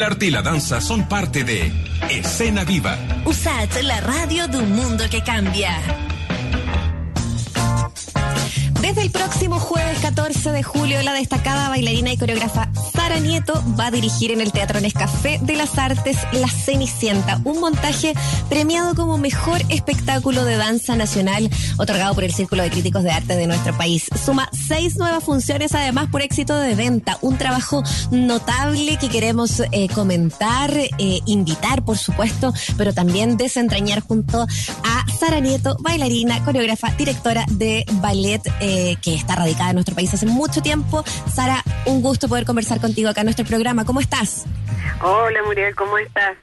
El arte y la danza son parte de Escena Viva. USAT, la radio de un mundo que cambia. Desde el próximo jueves 14 de julio, la destacada bailarina y coreógrafa Sara Nieto va a dirigir en el Teatro Nescafé de las Artes La Cenicienta, un montaje premiado como mejor espectáculo de danza nacional, otorgado por el Círculo de Críticos de Arte de nuestro país. Suma seis nuevas funciones, además por éxito de venta, un trabajo notable que queremos eh, comentar, eh, invitar, por supuesto, pero también desentrañar junto a Sara Nieto, bailarina, coreógrafa, directora de ballet. Eh, que está radicada en nuestro país hace mucho tiempo. Sara, un gusto poder conversar contigo acá en nuestro programa. ¿Cómo estás? Hola Muriel, ¿cómo estás?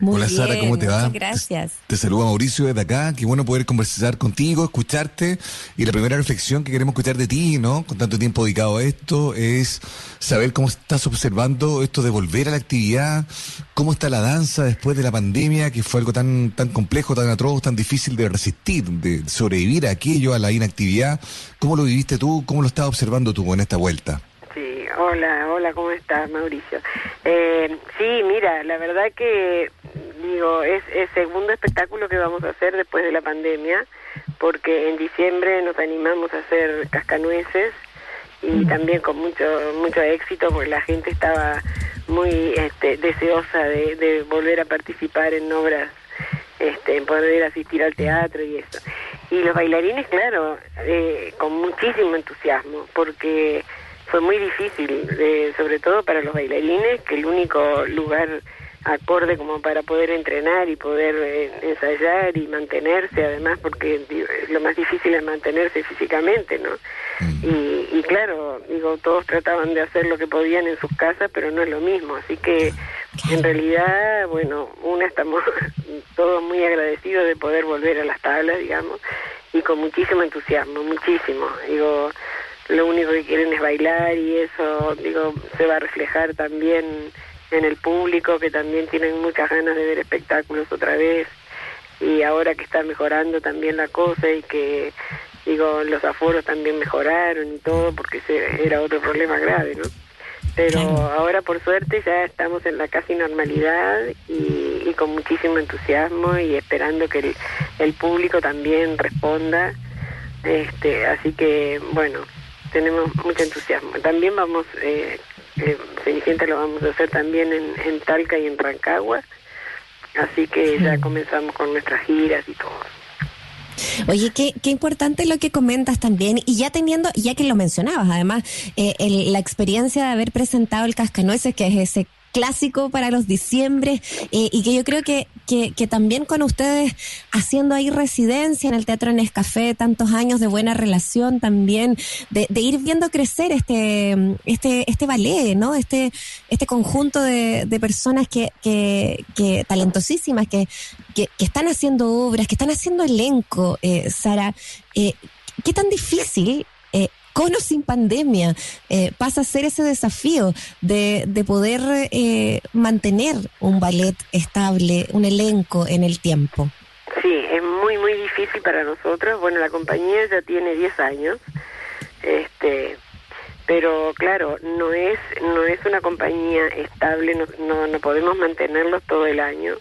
Muy Hola bien, Sara, ¿cómo te va? muchas Gracias. Te, te saluda Mauricio desde acá. Qué bueno poder conversar contigo, escucharte. Y la primera reflexión que queremos escuchar de ti, ¿no? Con tanto tiempo dedicado a esto, es saber cómo estás observando esto de volver a la actividad, cómo está la danza después de la pandemia, que fue algo tan, tan complejo, tan atroz, tan difícil de resistir, de sobrevivir a aquello, a la inactividad. ¿Cómo lo viviste tú? ¿Cómo lo estás observando tú en esta vuelta? Hola, hola, ¿cómo estás, Mauricio? Eh, sí, mira, la verdad que, digo, es el segundo espectáculo que vamos a hacer después de la pandemia, porque en diciembre nos animamos a hacer cascanueces y también con mucho mucho éxito, porque la gente estaba muy este, deseosa de, de volver a participar en obras este, en poder asistir al teatro y eso. Y los bailarines, claro, eh, con muchísimo entusiasmo, porque fue muy difícil, eh, sobre todo para los bailarines, que el único lugar acorde como para poder entrenar y poder eh, ensayar y mantenerse, además, porque lo más difícil es mantenerse físicamente, ¿no? Y, y claro, digo, todos trataban de hacer lo que podían en sus casas, pero no es lo mismo, así que en realidad, bueno, una estamos todos muy agradecidos de poder volver a las tablas, digamos, y con muchísimo entusiasmo, muchísimo. Digo, lo único que quieren es bailar y eso, digo, se va a reflejar también en el público, que también tienen muchas ganas de ver espectáculos otra vez. Y ahora que está mejorando también la cosa y que, digo, los aforos también mejoraron y todo, porque ese era otro problema grave, ¿no? Pero ahora, por suerte, ya estamos en la casi normalidad y, y con muchísimo entusiasmo y esperando que el, el público también responda. Este, así que, bueno, tenemos mucho entusiasmo. También vamos, eh, eh, Cenicienta lo vamos a hacer también en, en Talca y en Rancagua. Así que ya comenzamos con nuestras giras y todo. Oye, qué, qué importante lo que comentas también, y ya teniendo, ya que lo mencionabas, además, eh, el- la experiencia de haber presentado el Cascanueces, que es ese clásico para los diciembre, eh, y que yo creo que, que, también con ustedes haciendo ahí residencia en el Teatro Nescafé, tantos años de buena relación también, de, ir viendo crecer este, este, este ballet, ¿no? Este, este conjunto de, personas que, que, talentosísimas, que, que, están haciendo obras, que están haciendo elenco, eh, Sara, eh, ¿qué tan difícil con o sin pandemia eh, pasa a ser ese desafío de, de poder eh, mantener un ballet estable, un elenco en el tiempo? Sí, es muy, muy difícil para nosotros. Bueno, la compañía ya tiene 10 años, este, pero claro, no es, no es una compañía estable, no, no, no podemos mantenerlos todo el año.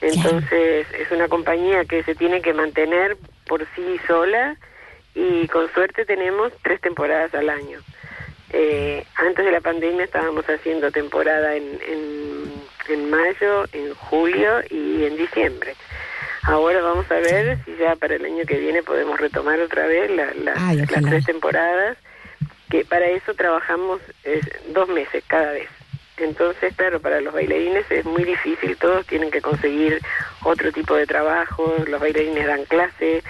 Entonces, es una compañía que se tiene que mantener por sí sola y con suerte tenemos tres temporadas al año. Eh, antes de la pandemia estábamos haciendo temporada en, en, en mayo, en julio y en diciembre. Ahora vamos a ver si ya para el año que viene podemos retomar otra vez la- la- Ay, las tres temporadas, que para eso trabajamos eh, dos meses cada vez. Entonces, claro, para los bailarines es muy difícil, todos tienen que conseguir otro tipo de trabajo, los bailarines dan clase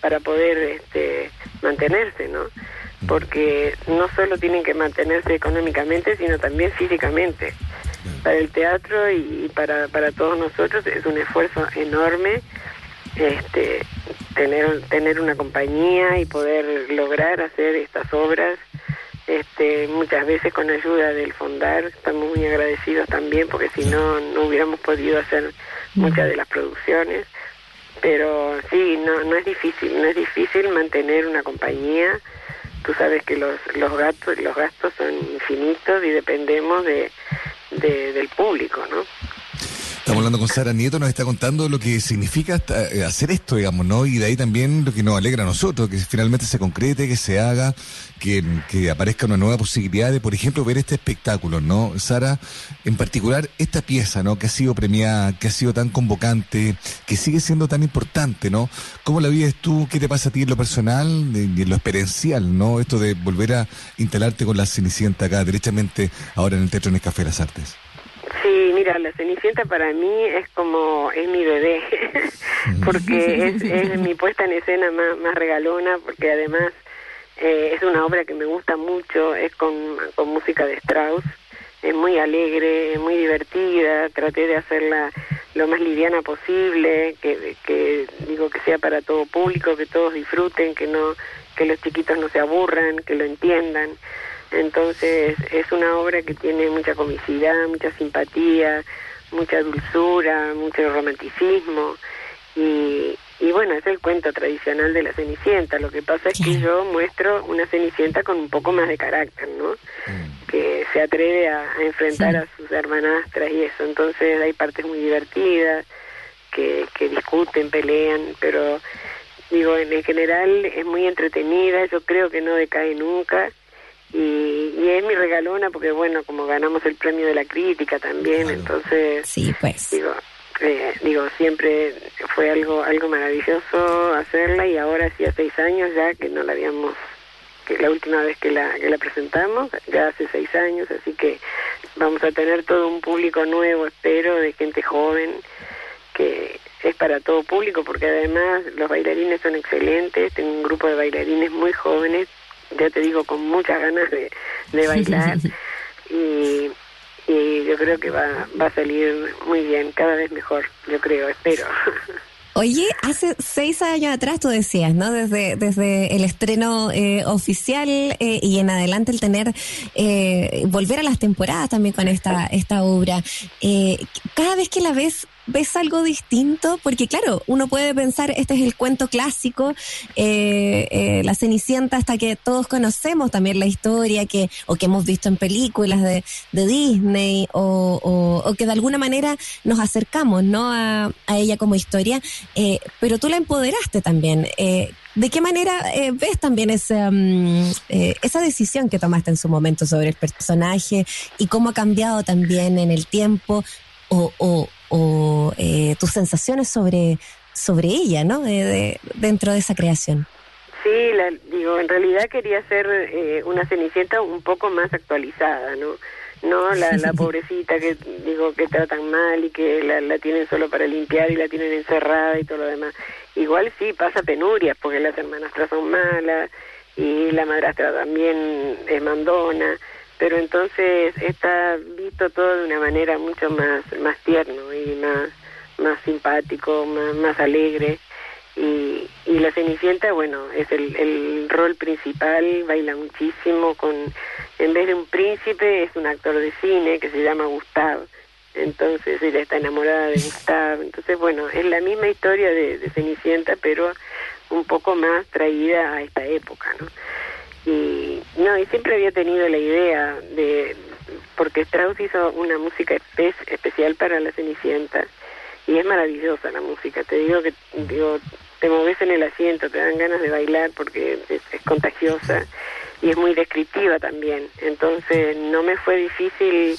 para poder este, mantenerse, ¿no? Porque no solo tienen que mantenerse económicamente, sino también físicamente. Para el teatro y para, para todos nosotros es un esfuerzo enorme este, tener, tener una compañía y poder lograr hacer estas obras este, muchas veces con ayuda del Fondar, estamos muy agradecidos también porque si no, no hubiéramos podido hacer muchas de las producciones, pero sí, no, no es difícil, no es difícil mantener una compañía, tú sabes que los, los, gastos, los gastos son infinitos y dependemos de, del público, ¿no? Estamos hablando con Sara Nieto, nos está contando lo que significa eh, hacer esto, digamos, ¿no? Y de ahí también lo que nos alegra a nosotros, que finalmente se concrete, que se haga, que, que aparezca una nueva posibilidad de, por ejemplo, ver este espectáculo, ¿no? Sara, en particular, esta pieza, ¿no? Que ha sido premiada, que ha sido tan convocante, que sigue siendo tan importante, ¿no? ¿Cómo la vives tú? ¿Qué te pasa a ti en lo personal y en lo experiencial, ¿no? Esto de volver a instalarte con la Cenicienta acá, derechamente, ahora en el Teatro Nescafé de las Artes. La Cenicienta para mí es como, es mi bebé, porque es, mi puesta en escena más, regalona, porque además eh, es una obra que me gusta mucho, es con, con música de Strauss, es muy alegre, es muy divertida, traté de hacerla lo más liviana posible, que, que digo que sea para todo público, que todos disfruten, que no que los chiquitos no se aburran, que lo entiendan. Entonces es una obra que tiene mucha comicidad, mucha simpatía, mucha dulzura, mucho romanticismo y, y bueno, es el cuento tradicional de la Cenicienta. Lo que pasa es que yo muestro una Cenicienta con un poco más de carácter, ¿no? Mm. Que se atreve a, enfrentar a sus hermanastras y eso. Entonces hay partes muy divertidas que, que discuten, pelean, pero digo, en general es muy entretenida. Yo creo que no decae nunca y, y, es mi regalona porque bueno como ganamos el premio de la crítica también entonces sí pues. digo eh, digo siempre fue algo algo maravilloso hacerla y ahora hacía seis años ya que no la habíamos que la última vez que la que la presentamos ya hace seis años así que vamos a tener todo un público nuevo espero de gente joven que es para todo público porque además los bailarines son excelentes tengo un grupo de bailarines muy jóvenes ya te digo, con muchas ganas de, de bailar. y, y yo creo que va, va a salir muy bien, cada vez mejor, yo creo, espero. Oye, hace seis años atrás tú decías, ¿no? Desde, desde el estreno eh, oficial eh, y en adelante el tener, eh, volver a las temporadas también con esta, esta obra. cada vez que la ves, ves algo distinto, porque claro, uno puede pensar, este es el cuento clásico, eh, eh, la Cenicienta, hasta que todos conocemos también la historia que o que hemos visto en películas de, de Disney o, o, que de alguna manera nos acercamos no a, a ella como historia, eh, pero tú la empoderaste también. ¿De qué manera ves también esa, mm, esa decisión que tomaste en su momento sobre el personaje y cómo ha cambiado también en el tiempo o, o, o eh, tus sensaciones sobre, sobre ella, ¿no? De, dentro de esa creación. Sí, la, digo, en realidad quería ser eh, una Cenicienta un poco más actualizada, ¿no? No la, la pobrecita que digo que tratan mal y que la, la tienen solo para limpiar y la tienen encerrada y todo lo demás. Igual sí pasa penurias porque las hermanastras son malas y la madrastra también es mandona pero entonces está visto todo de una manera mucho más más tierno y más más simpático más, más alegre. Y, y la Cenicienta bueno es el, el rol principal baila muchísimo con en vez de un príncipe es un actor de cine que se llama Gustavo entonces ella está enamorada de Gustavo entonces bueno es la misma historia de, Cenicienta pero un poco más traída a esta época no y no y siempre había tenido la idea de porque Strauss hizo una música especial para la Cenicienta y es maravillosa la música te digo que digo te moves en el asiento te dan ganas de bailar porque es, contagiosa y es muy descriptiva también entonces no me fue difícil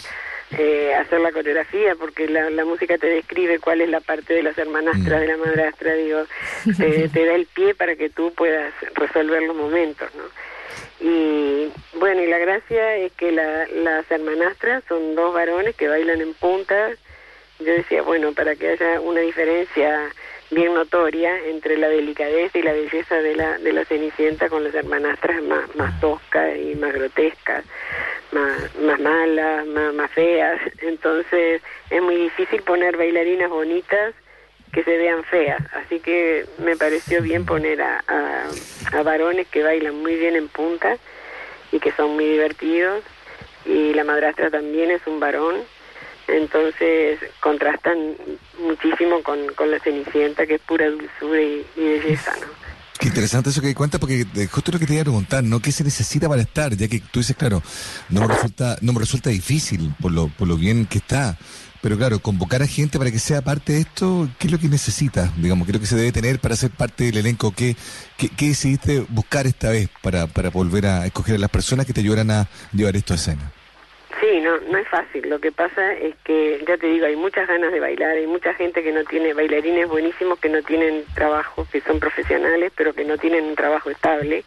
eh, hacer la coreografía porque la, la, música te describe cuál es la parte de las hermanastras, mm. de la madrastra, digo, te, te da el pie para que tú puedas resolver los momentos, ¿no? Y bueno, y la gracia es que la, las hermanastras son dos varones que bailan en puntas. Yo decía, bueno, para que haya una diferencia bien notoria entre la delicadeza y la belleza de la, de la Cenicienta con las hermanastras más, más toscas y más grotescas, más, más malas, más, más feas. Entonces es muy difícil poner bailarinas bonitas que se vean feas. Así que me pareció bien poner a, a, varones que bailan muy bien en punta y que son muy divertidos. Y la madrastra también es un varón. Entonces contrastan muchísimo con, con la Cenicienta, que es pura dulzura y, belleza, ¿no? Qué interesante eso que cuenta, porque justo lo que te iba a preguntar, ¿no? ¿Qué se necesita para estar? Ya que tú dices, claro, no me resulta, no me resulta difícil por lo, por lo bien que está. Pero claro, convocar a gente para que sea parte de esto, ¿qué es lo que necesita? Digamos, ¿qué es lo que se debe tener para ser parte del elenco? ¿Qué, qué, decidiste buscar esta vez para, para volver a escoger a las personas que te ayudaran a llevar esto a escena? No, no es fácil. Lo que pasa es que, ya te digo, hay muchas ganas de bailar, hay mucha gente que no tiene, bailarines buenísimos que no tienen trabajo, que son profesionales, pero que no tienen un trabajo estable.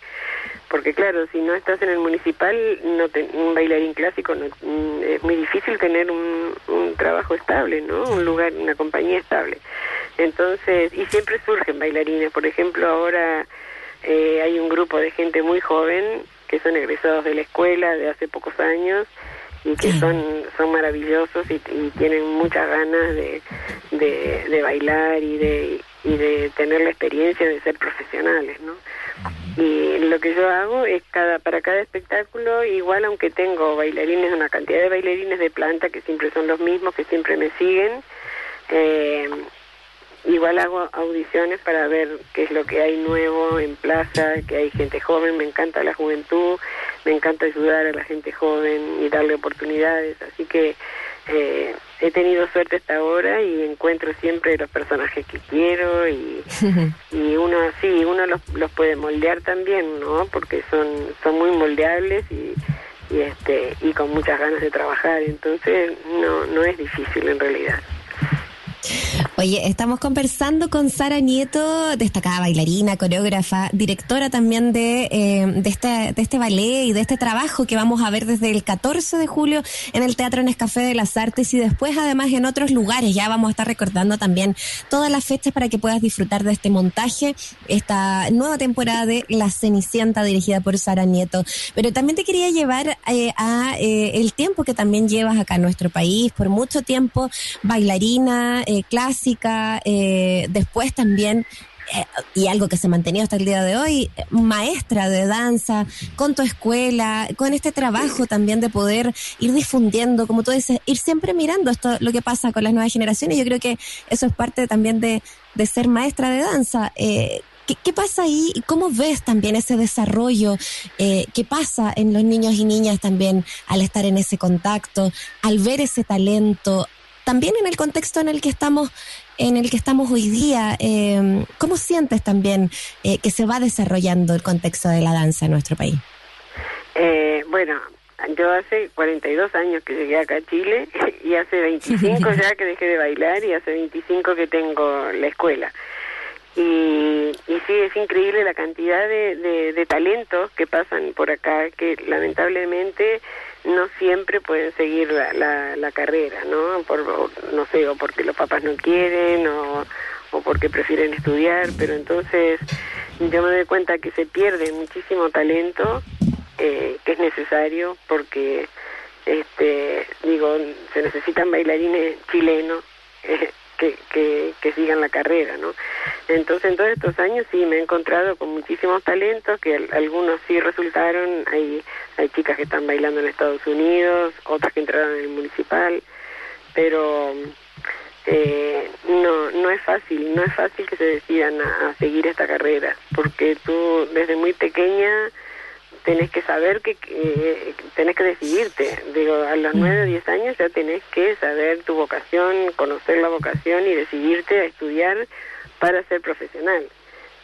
Porque claro, si no estás en el municipal, no un bailarín clásico, no, mm, es muy difícil tener un, un trabajo estable, ¿no? Un lugar, una compañía estable. Entonces, y siempre surgen bailarines. Por ejemplo, ahora eh, hay un grupo de gente muy joven que son egresados de la escuela de hace pocos años y que son son maravillosos y, tienen muchas ganas de, de, bailar y de y de tener la experiencia de ser profesionales, ¿no? Y lo que yo hago es cada para cada espectáculo, igual aunque tengo bailarines, una cantidad de bailarines de planta que siempre son los mismos, que siempre me siguen, eh, igual hago audiciones para ver qué es lo que hay nuevo en plaza, que hay gente joven, me encanta la juventud, me encanta ayudar a la gente joven y darle oportunidades, así que eh, he tenido suerte hasta ahora y encuentro siempre los personajes que quiero y, y uno sí, uno los, los puede moldear también, ¿no? Porque son, son muy moldeables y, y este y con muchas ganas de trabajar, entonces no, no es difícil en realidad. Oye, estamos conversando con Sara Nieto, destacada bailarina, coreógrafa, directora también de, eh, de, este, de este ballet y de este trabajo que vamos a ver desde el 14 de julio en el Teatro Nescafé de las Artes y después además en otros lugares. Ya vamos a estar recordando también todas las fechas para que puedas disfrutar de este montaje, esta nueva temporada de La Cenicienta dirigida por Sara Nieto. Pero también te quería llevar eh, a eh, el tiempo que también llevas acá en nuestro país, por mucho tiempo bailarina, eh, eh, después también eh, y algo que se ha mantenido hasta el día de hoy, maestra de danza, con tu escuela, con este trabajo también de poder ir difundiendo, como tú dices, ir siempre mirando esto, lo que pasa con las nuevas generaciones. Yo creo que eso es parte también de, de ser maestra de danza. ¿qué, ¿qué, pasa ahí? ¿Cómo ves también ese desarrollo? ¿Qué pasa en los niños y niñas también al estar en ese contacto, al ver ese talento, también en el contexto en el que estamos en el que estamos hoy día, eh, ¿cómo sientes también eh, que se va desarrollando el contexto de la danza en nuestro país? Eh, bueno, yo hace 42 años que llegué acá a Chile y hace 25 ya que dejé de bailar y hace 25 que tengo la escuela. Y, y sí, es increíble la cantidad de, de talentos que pasan por acá, que lamentablemente no siempre pueden seguir la, la, carrera, ¿no? Por, no sé, o porque los papás no quieren o, o porque prefieren estudiar, pero entonces yo me doy cuenta que se pierde muchísimo talento eh, que es necesario porque, este, digo, se necesitan bailarines chilenos. Eh, que, que, sigan la carrera, ¿no? Entonces, en todos estos años sí me he encontrado con muchísimos talentos, que algunos sí resultaron, hay, hay chicas que están bailando en Estados Unidos, otras que entraron en el municipal, pero eh, no, no es fácil, no es fácil que se decidan a seguir esta carrera, porque tú desde muy pequeña tenés que saber que, tenés que decidirte. Digo, a los 9 o 10 años ya tenés que saber tu vocación, conocer la vocación y decidirte a estudiar para ser profesional.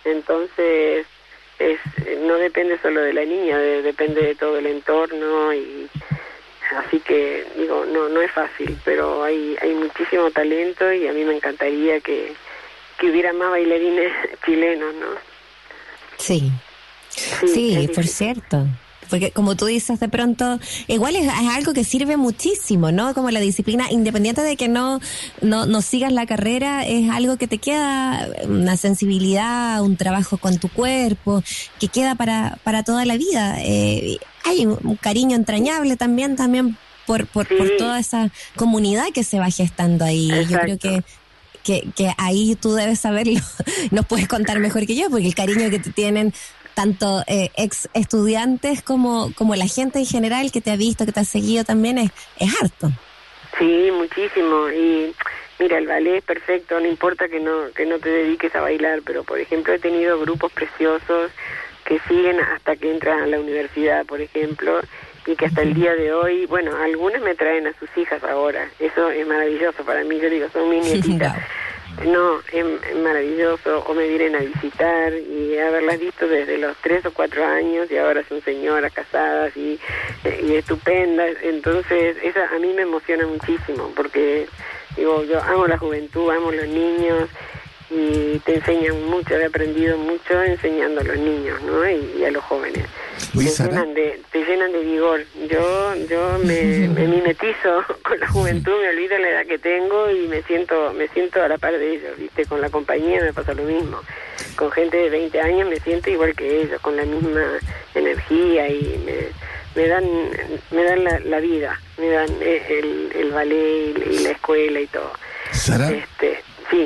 Entonces, es, no depende solo de la niña, depende de todo el entorno y así que digo, no no es fácil, pero hay hay muchísimo talento y a mí me encantaría que que hubiera más bailarines chilenos, ¿no? Sí, Sí, por cierto. Porque como tú dices, de pronto, igual es, algo que sirve muchísimo, ¿no? Como la disciplina, independiente de que no, no, no sigas la carrera, es algo que te queda, una sensibilidad, un trabajo con tu cuerpo, que queda para, para toda la vida. Eh, hay un, cariño entrañable también, también por, por, por, toda esa comunidad que se va gestando ahí. Yo creo que que, que, ahí tú debes saberlo, nos puedes contar mejor que yo, porque el cariño que te tienen tanto eh, ex estudiantes como, como la gente en general que te ha visto, que te ha seguido también, es, es harto. Sí, muchísimo. Y Mira, el ballet es perfecto, no importa que no que no te dediques a bailar, pero por ejemplo he tenido grupos preciosos que siguen hasta que entran a la universidad, por ejemplo, y que hasta el día de hoy, bueno, algunas me traen a sus hijas ahora. Eso es maravilloso para mí, yo digo, son mi nietitas. No, es, maravilloso, o me vienen a visitar y haberlas visto desde los tres o cuatro años y ahora son señoras casadas y, y estupendas. Entonces, eso a mí me emociona muchísimo porque, digo, yo amo la juventud, amo los niños y te enseñan mucho, he aprendido mucho enseñando a los niños ¿no? y, a los jóvenes. Te, llenan de, te llenan de vigor. Yo yo me, me, mimetizo con la juventud, me olvido la edad que tengo y me siento me siento a la par de ellos, ¿viste? Con la compañía me pasa lo mismo. Con gente de 20 años me siento igual que ellos, con la misma energía y me, me dan me dan la, vida, me dan el, el ballet y la escuela y todo. Este,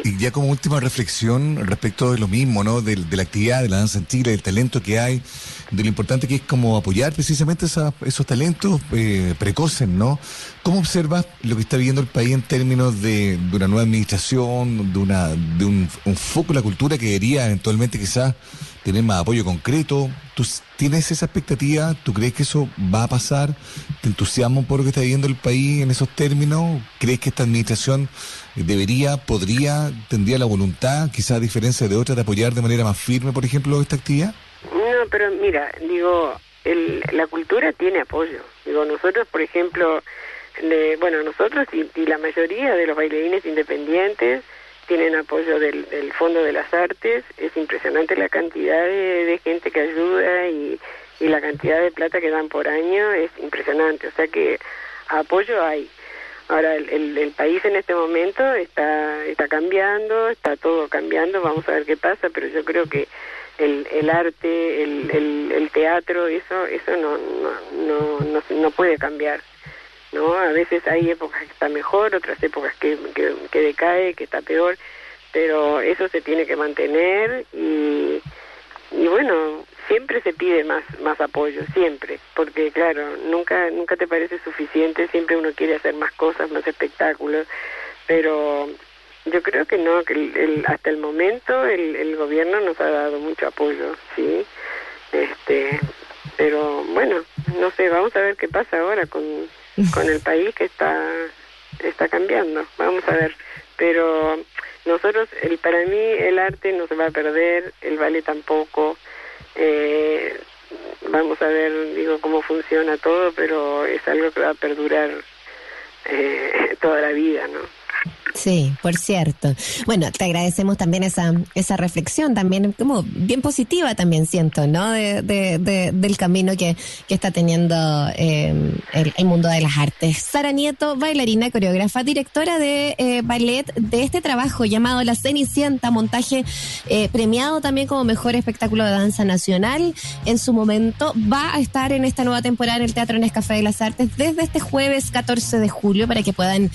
y ya como última reflexión respecto de lo mismo, ¿no? De, la actividad, de la danza antigua, del talento que hay, de lo importante que es como apoyar precisamente esos talentos eh, precoces, ¿no? ¿Cómo observas lo que está viviendo el país en términos de, una nueva administración, de, una, de un, un foco de la cultura que debería eventualmente quizás tener más apoyo concreto. ¿Tú tienes esa expectativa? ¿Tú crees que eso va a pasar? ¿Te entusiasmo por lo que está viviendo el país en esos términos? ¿Crees que esta administración debería, podría, tendría la voluntad, quizás a diferencia de otras, de apoyar de manera más firme, por ejemplo, esta actividad? No, pero mira, digo, el, la cultura tiene apoyo. Digo, nosotros, por ejemplo, bueno, nosotros y la mayoría de los bailarines independientes, tienen apoyo del, del, Fondo de las Artes, es impresionante la cantidad de, gente que ayuda y, la cantidad de plata que dan por año, es impresionante, o sea que apoyo hay. Ahora, el, el, país en este momento está, está cambiando, está todo cambiando, vamos a ver qué pasa, pero yo creo que el, el arte, el, el, el teatro, eso, eso no, no, no, no puede cambiar. ¿No? A veces hay épocas que está mejor, otras épocas que, que, decae, que está peor, pero eso se tiene que mantener y, y bueno, siempre se pide más más apoyo, siempre, porque claro, nunca nunca te parece suficiente, siempre uno quiere hacer más cosas, más espectáculos, pero yo creo que no, que el, hasta el momento el, el gobierno nos ha dado mucho apoyo, sí, este, pero bueno, no sé, vamos a ver qué pasa ahora con con el país que está está cambiando. Vamos a ver, pero nosotros, el para mí el arte no se va a perder, el ballet tampoco. Eh, vamos a ver, digo, cómo funciona todo, pero es algo que va a perdurar eh, toda la vida, ¿no? Sí, por cierto. Bueno, te agradecemos también esa, esa reflexión, también como bien positiva también siento, ¿no? De, de, del camino que, que está teniendo eh, el, mundo de las artes. Sara Nieto, bailarina, coreógrafa, directora de eh, ballet de este trabajo llamado La Cenicienta, montaje eh, premiado también como mejor espectáculo de danza nacional. En su momento va a estar en esta nueva temporada en el Teatro Nescafé de las Artes desde este jueves 14 de julio para que puedan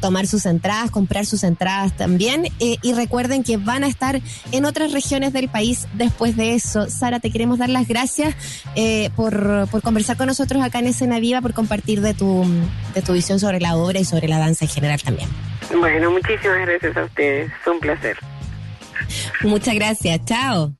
tomar sus entradas comprar sus entradas también. Eh, y recuerden que van a estar en otras regiones del país después de eso. Sara, te queremos dar las gracias eh, por, por conversar con nosotros acá en Escena Viva, por compartir de tu, de tu visión sobre la obra y sobre la danza en general también. Bueno, muchísimas gracias a ustedes. Fue un placer. Muchas gracias. Chao.